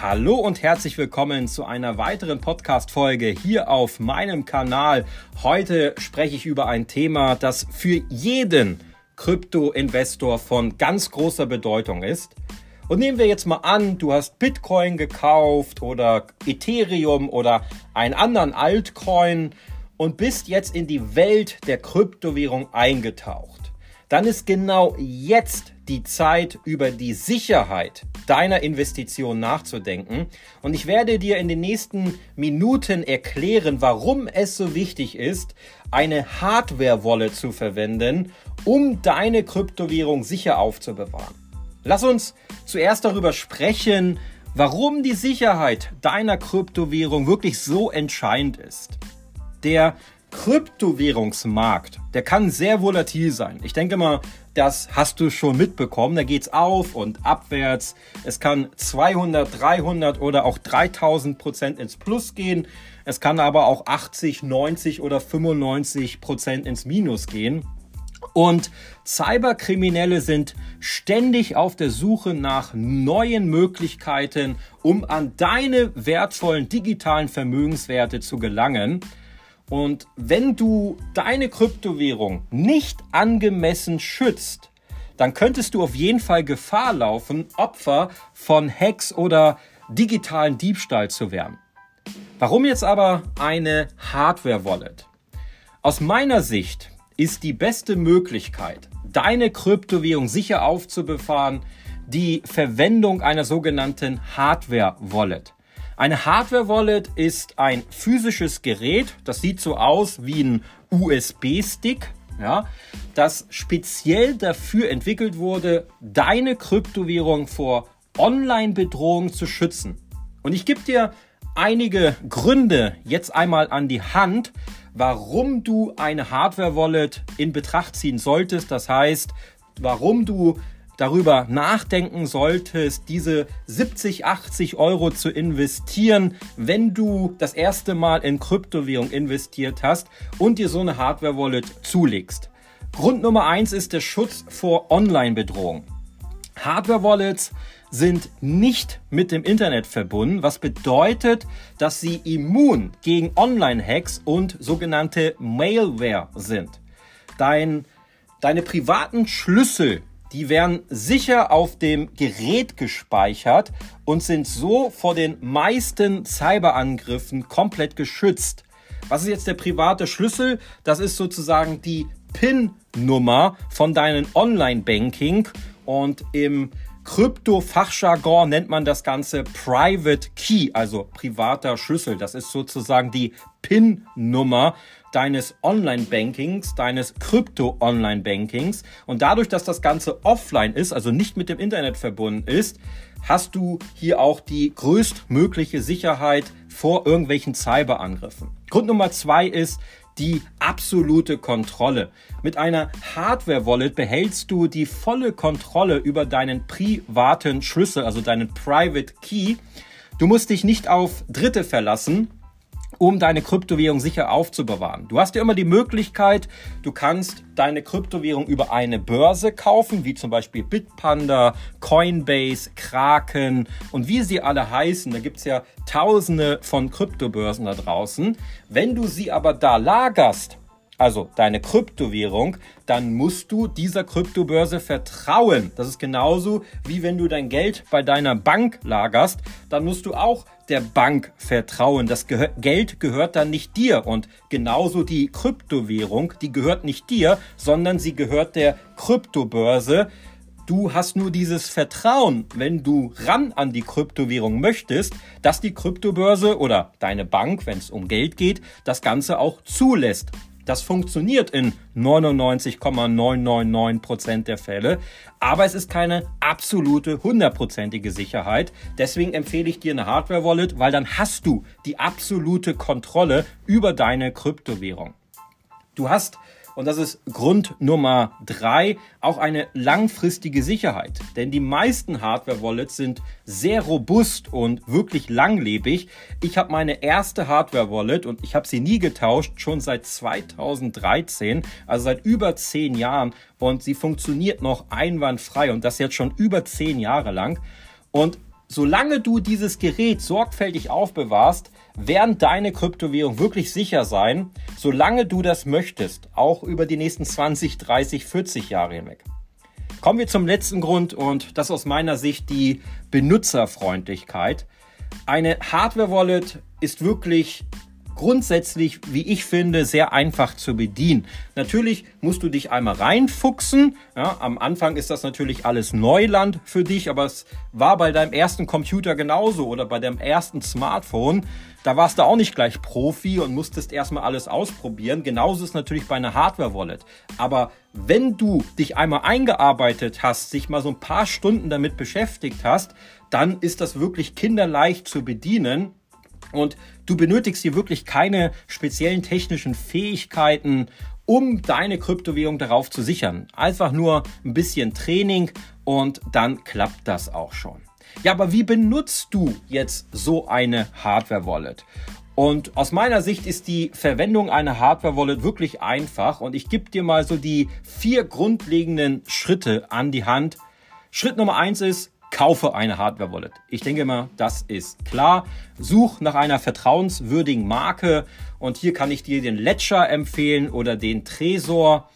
Hallo und herzlich willkommen zu einer weiteren Podcast-Folge hier auf meinem Kanal. Heute spreche ich über ein Thema, das für jeden Krypto-Investor von ganz großer Bedeutung ist. Und nehmen wir jetzt mal an, du hast Bitcoin gekauft oder Ethereum oder einen anderen Altcoin und bist jetzt in die Welt der Kryptowährung eingetaucht. Dann ist genau jetzt die Zeit, über die Sicherheit deiner Investition nachzudenken. Und ich werde dir in den nächsten Minuten erklären, warum es so wichtig ist, eine Hardware-Wallet zu verwenden, um deine Kryptowährung sicher aufzubewahren. Lass uns zuerst darüber sprechen, warum die Sicherheit deiner Kryptowährung wirklich so entscheidend ist. Der Kryptowährungsmarkt, der kann sehr volatil sein. Ich denke mal, das hast du schon mitbekommen. Da geht's auf und abwärts. Es kann 200, 300 oder auch 3000 Prozent ins Plus gehen. Es kann aber auch 80, 90 oder 95 Prozent ins Minus gehen. Und Cyberkriminelle sind ständig auf der Suche nach neuen Möglichkeiten, um an deine wertvollen digitalen Vermögenswerte zu gelangen. Und wenn du deine Kryptowährung nicht angemessen schützt, dann könntest du auf jeden Fall Gefahr laufen, Opfer von Hacks oder digitalen Diebstahl zu werden. Warum jetzt aber eine Hardware-Wallet? Aus meiner Sicht ist die beste Möglichkeit, deine Kryptowährung sicher aufzubefahren, die Verwendung einer sogenannten Hardware-Wallet. Eine Hardware-Wallet ist ein physisches Gerät, das sieht so aus wie ein USB-Stick, ja, das speziell dafür entwickelt wurde, deine Kryptowährung vor Online-Bedrohungen zu schützen. Und ich gebe dir einige Gründe jetzt einmal an die Hand, warum du eine Hardware-Wallet in Betracht ziehen solltest. Das heißt, warum du darüber nachdenken solltest, diese 70, 80 Euro zu investieren, wenn du das erste Mal in Kryptowährung investiert hast und dir so eine Hardware-Wallet zulegst. Grund Nummer eins ist der Schutz vor Online-Bedrohung. Hardware-Wallets sind nicht mit dem Internet verbunden, was bedeutet, dass sie immun gegen Online-Hacks und sogenannte Malware sind. Dein, deine privaten Schlüssel die werden sicher auf dem Gerät gespeichert und sind so vor den meisten Cyberangriffen komplett geschützt. Was ist jetzt der private Schlüssel? Das ist sozusagen die PIN-Nummer von deinem Online-Banking und im Krypto-Fachjargon nennt man das Ganze Private Key, also privater Schlüssel. Das ist sozusagen die PIN-Nummer deines Online-Bankings, deines Krypto-Online-Bankings. Und dadurch, dass das Ganze offline ist, also nicht mit dem Internet verbunden ist, hast du hier auch die größtmögliche Sicherheit vor irgendwelchen Cyberangriffen. Grund Nummer zwei ist, die absolute Kontrolle. Mit einer Hardware-Wallet behältst du die volle Kontrolle über deinen privaten Schlüssel, also deinen Private Key. Du musst dich nicht auf Dritte verlassen, um deine Kryptowährung sicher aufzubewahren. Du hast ja immer die Möglichkeit, du kannst deine Kryptowährung über eine Börse kaufen, wie zum Beispiel Bitpanda, Coinbase, Kraken und wie sie alle heißen. Da gibt's ja tausende von Kryptobörsen da draußen. Wenn du sie aber da lagerst, also deine Kryptowährung, dann musst du dieser Kryptobörse vertrauen. Das ist genauso wie wenn du dein Geld bei deiner Bank lagerst, dann musst du auch der Bank vertrauen. Das Ge Geld gehört dann nicht dir und genauso die Kryptowährung, die gehört nicht dir, sondern sie gehört der Kryptobörse. Du hast nur dieses Vertrauen, wenn du ran an die Kryptowährung möchtest, dass die Kryptobörse oder deine Bank, wenn es um Geld geht, das Ganze auch zulässt. Das funktioniert in 99,999% der Fälle, aber es ist keine absolute hundertprozentige Sicherheit. Deswegen empfehle ich dir eine Hardware-Wallet, weil dann hast du die absolute Kontrolle über deine Kryptowährung. Du hast und das ist Grund Nummer drei, auch eine langfristige Sicherheit. Denn die meisten Hardware-Wallets sind sehr robust und wirklich langlebig. Ich habe meine erste Hardware-Wallet und ich habe sie nie getauscht, schon seit 2013, also seit über zehn Jahren. Und sie funktioniert noch einwandfrei und das jetzt schon über zehn Jahre lang. Und solange du dieses Gerät sorgfältig aufbewahrst, werden deine Kryptowährungen wirklich sicher sein, solange du das möchtest, auch über die nächsten 20, 30, 40 Jahre hinweg. Kommen wir zum letzten Grund und das aus meiner Sicht die Benutzerfreundlichkeit. Eine Hardware-Wallet ist wirklich grundsätzlich, wie ich finde, sehr einfach zu bedienen. Natürlich musst du dich einmal reinfuchsen. Ja, am Anfang ist das natürlich alles Neuland für dich, aber es war bei deinem ersten Computer genauso oder bei deinem ersten Smartphone. Da warst du auch nicht gleich Profi und musstest erstmal alles ausprobieren. Genauso ist es natürlich bei einer Hardware-Wallet. Aber wenn du dich einmal eingearbeitet hast, sich mal so ein paar Stunden damit beschäftigt hast, dann ist das wirklich kinderleicht zu bedienen und du benötigst hier wirklich keine speziellen technischen Fähigkeiten, um deine Kryptowährung darauf zu sichern. Einfach nur ein bisschen Training und dann klappt das auch schon. Ja, aber wie benutzt du jetzt so eine Hardware-Wallet? Und aus meiner Sicht ist die Verwendung einer Hardware-Wallet wirklich einfach und ich gebe dir mal so die vier grundlegenden Schritte an die Hand. Schritt Nummer eins ist, kaufe eine Hardware-Wallet. Ich denke mal, das ist klar. Such nach einer vertrauenswürdigen Marke und hier kann ich dir den Ledger empfehlen oder den Tresor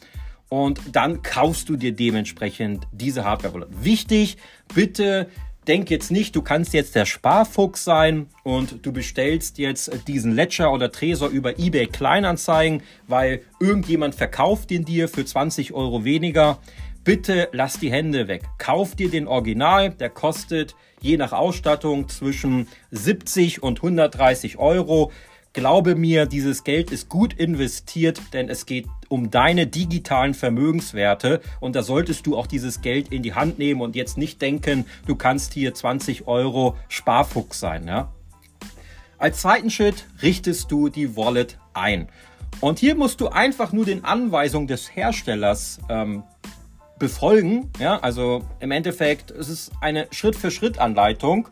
und dann kaufst du dir dementsprechend diese Hardware-Wallet. Wichtig, bitte denk jetzt nicht, du kannst jetzt der Sparfuchs sein und du bestellst jetzt diesen Ledger oder Tresor über eBay Kleinanzeigen, weil irgendjemand verkauft den dir für 20 Euro weniger bitte lass die Hände weg. Kauf dir den Original, der kostet je nach Ausstattung zwischen 70 und 130 Euro. Glaube mir, dieses Geld ist gut investiert, denn es geht um deine digitalen Vermögenswerte und da solltest du auch dieses Geld in die Hand nehmen und jetzt nicht denken, du kannst hier 20 Euro Sparfuchs sein. Ja? Als zweiten Schritt richtest du die Wallet ein. Und hier musst du einfach nur den Anweisungen des Herstellers ähm, befolgen. Ja, also im Endeffekt ist es eine Schritt-für-Schritt-Anleitung.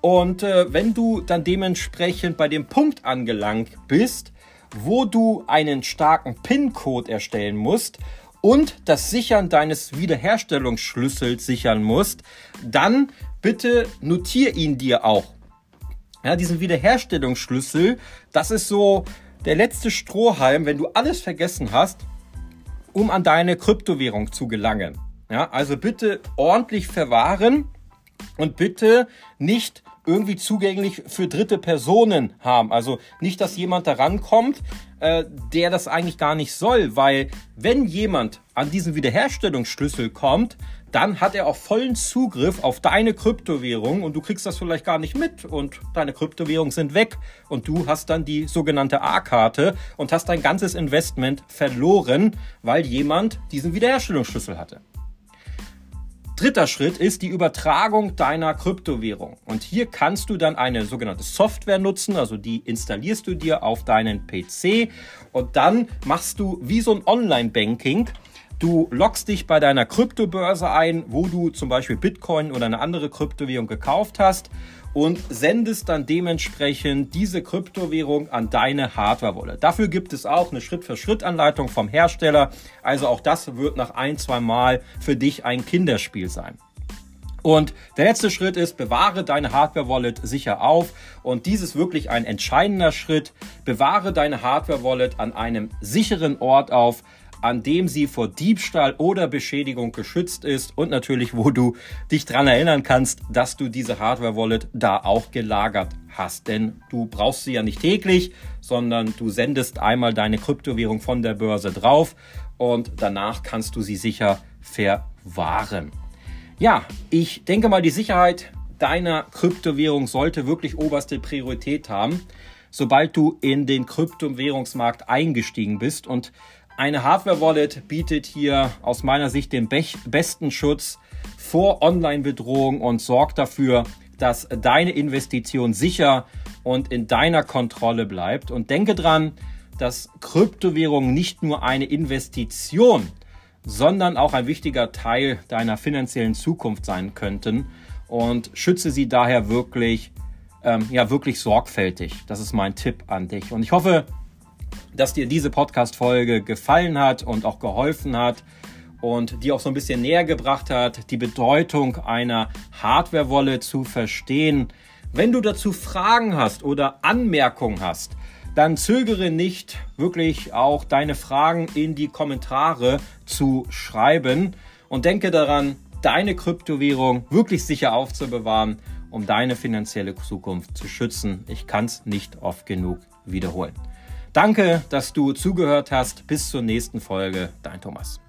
Und äh, wenn du dann dementsprechend bei dem Punkt angelangt bist, wo du einen starken PIN-Code erstellen musst und das Sichern deines Wiederherstellungsschlüssels sichern musst, dann bitte notier ihn dir auch. Ja, diesen Wiederherstellungsschlüssel, das ist so der letzte Strohhalm, wenn du alles vergessen hast, um an deine Kryptowährung zu gelangen. Ja, also bitte ordentlich verwahren und bitte nicht irgendwie zugänglich für dritte Personen haben. Also nicht, dass jemand da rankommt, äh, der das eigentlich gar nicht soll, weil wenn jemand an diesen Wiederherstellungsschlüssel kommt, dann hat er auch vollen Zugriff auf deine Kryptowährung und du kriegst das vielleicht gar nicht mit und deine Kryptowährungen sind weg und du hast dann die sogenannte A-Karte und hast dein ganzes Investment verloren, weil jemand diesen Wiederherstellungsschlüssel hatte. Dritter Schritt ist die Übertragung deiner Kryptowährung. Und hier kannst du dann eine sogenannte Software nutzen, also die installierst du dir auf deinen PC und dann machst du wie so ein Online-Banking Du loggst dich bei deiner Kryptobörse ein, wo du zum Beispiel Bitcoin oder eine andere Kryptowährung gekauft hast und sendest dann dementsprechend diese Kryptowährung an deine Hardware-Wallet. Dafür gibt es auch eine Schritt-für-Schritt-Anleitung vom Hersteller. Also auch das wird nach ein, zwei Mal für dich ein Kinderspiel sein. Und der letzte Schritt ist, bewahre deine Hardware-Wallet sicher auf. Und dies ist wirklich ein entscheidender Schritt. Bewahre deine Hardware-Wallet an einem sicheren Ort auf, an dem sie vor Diebstahl oder Beschädigung geschützt ist und natürlich, wo du dich dran erinnern kannst, dass du diese Hardware-Wallet da auch gelagert hast. Denn du brauchst sie ja nicht täglich, sondern du sendest einmal deine Kryptowährung von der Börse drauf und danach kannst du sie sicher verwahren. Ja, ich denke mal, die Sicherheit deiner Kryptowährung sollte wirklich oberste Priorität haben, sobald du in den Kryptowährungsmarkt eingestiegen bist und eine Hardware-Wallet bietet hier aus meiner Sicht den besten Schutz vor Online-Bedrohung und sorgt dafür, dass deine Investition sicher und in deiner Kontrolle bleibt. Und denke dran, dass Kryptowährungen nicht nur eine Investition, sondern auch ein wichtiger Teil deiner finanziellen Zukunft sein könnten. Und schütze sie daher wirklich, ähm, ja, wirklich sorgfältig. Das ist mein Tipp an dich. Und ich hoffe, dass dir diese Podcast-Folge gefallen hat und auch geholfen hat. und die auch so ein bisschen näher gebracht hat, die Bedeutung einer Hardware-Wallet zu verstehen. Wenn du dazu Fragen hast oder Anmerkungen hast, dann zögere nicht, wirklich auch deine Fragen in die Kommentare zu schreiben und denke daran, deine Kryptowährung wirklich sicher aufzubewahren, um deine finanzielle Zukunft zu schützen. Ich kann es nicht oft genug wiederholen. Danke, dass du zugehört hast. Bis zur nächsten Folge. Dein Thomas.